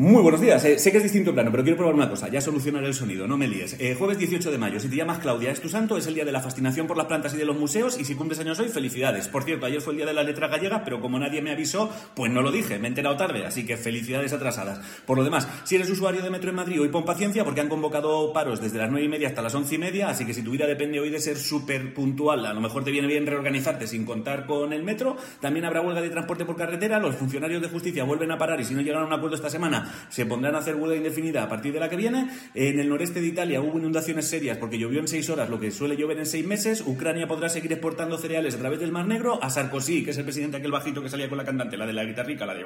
Muy buenos días. Eh, sé que es distinto plano, pero quiero probar una cosa. Ya solucionaré el sonido, no me líes. Eh, jueves 18 de mayo. Si te llamas Claudia, es tu santo, es el día de la fascinación por las plantas y de los museos. Y si cumples años hoy, felicidades. Por cierto, ayer fue el día de la letra gallega, pero como nadie me avisó, pues no lo dije. Me he enterado tarde, así que felicidades atrasadas. Por lo demás, si eres usuario de Metro en Madrid, hoy pon paciencia porque han convocado paros desde las 9 y media hasta las 11 y media. Así que si tu vida depende hoy de ser súper puntual, a lo mejor te viene bien reorganizarte sin contar con el metro. También habrá huelga de transporte por carretera. Los funcionarios de justicia vuelven a parar y si no llegan a un acuerdo esta semana, se pondrán a hacer huelga indefinida a partir de la que viene. En el noreste de Italia hubo inundaciones serias porque llovió en seis horas lo que suele llover en seis meses. Ucrania podrá seguir exportando cereales a través del Mar Negro. A Sarkozy, que es el presidente aquel bajito que salía con la cantante, la de la guitarrica, la de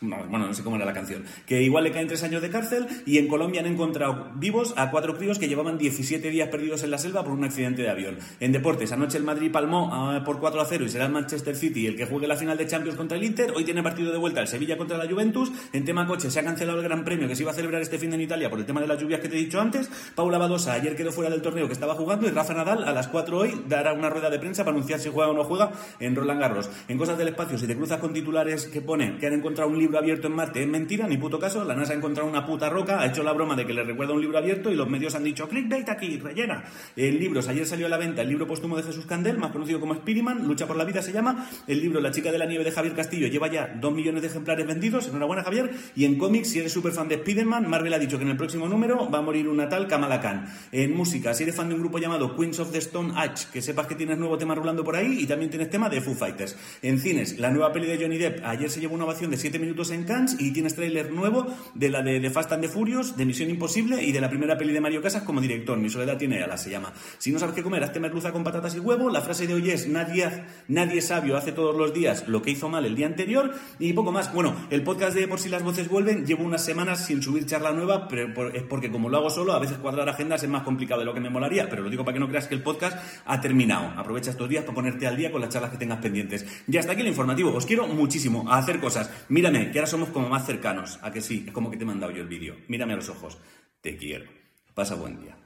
no, bueno, no sé cómo era la canción, que igual le caen tres años de cárcel. Y en Colombia han encontrado vivos a cuatro críos que llevaban 17 días perdidos en la selva por un accidente de avión. En deportes, anoche el Madrid palmó ah, por 4 a 0 y será el Manchester City el que juegue la final de Champions contra el Inter. Hoy tiene partido de vuelta el Sevilla contra la Juventus. En tema coche se ha cancelado el Gran Premio que se iba a celebrar este fin de en Italia por el tema de las lluvias que te he dicho antes. Paula Badosa ayer quedó fuera del torneo que estaba jugando y Rafa Nadal a las 4 hoy dará una rueda de prensa para anunciar si juega o no juega en Roland Garros. En cosas del espacio, si te cruzas con titulares que ponen que han encontrado un libro abierto en Marte, es mentira, ni puto caso. La NASA ha encontrado una puta roca, ha hecho la broma de que le recuerda un libro abierto y los medios han dicho clickbait aquí, rellena. El libro, ayer salió a la venta el libro póstumo de Jesús Candel, más conocido como Spiderman, Lucha por la vida se llama. El libro La chica de la nieve de Javier Castillo lleva ya dos millones de ejemplares vendidos. Enhorabuena, Javier. Y en cómics, si eres súper fan de Spiderman, Marvel ha dicho que en el próximo número va a morir una tal Kamala Khan. En música, si eres fan de un grupo llamado Queens of the Stone Age, que sepas que tienes nuevo tema rulando por ahí y también tienes tema de Foo Fighters. En cines, la nueva peli de Johnny Depp, ayer se llevó una ovación de 7 minutos en Cannes y tienes tráiler nuevo de la de, The Fast and the Furious, de Misión Imposible y de la primera peli de Mario Casas como director. Mi soledad tiene alas, se llama. Si no sabes qué comer, hazte merluza con patatas y huevo. La frase de hoy es, nadie, nadie sabio hace todos los días lo que hizo mal el día anterior y poco más. Bueno, el podcast de Por si las voces vuelven, llevo unas semanas sin subir charla nueva, pero es porque como lo hago solo, a veces cuadrar agendas es más complicado de lo que me molaría, pero lo digo para que no creas que el podcast ha terminado. Aprovecha estos días para ponerte al día con las charlas que tengas pendientes. Y hasta aquí el informativo. Os quiero muchísimo a hacer cosas. Mírame, que ahora somos como más cercanos. A que sí, es como que te he mandado yo el vídeo. Mírame a los ojos. Te quiero. Pasa buen día.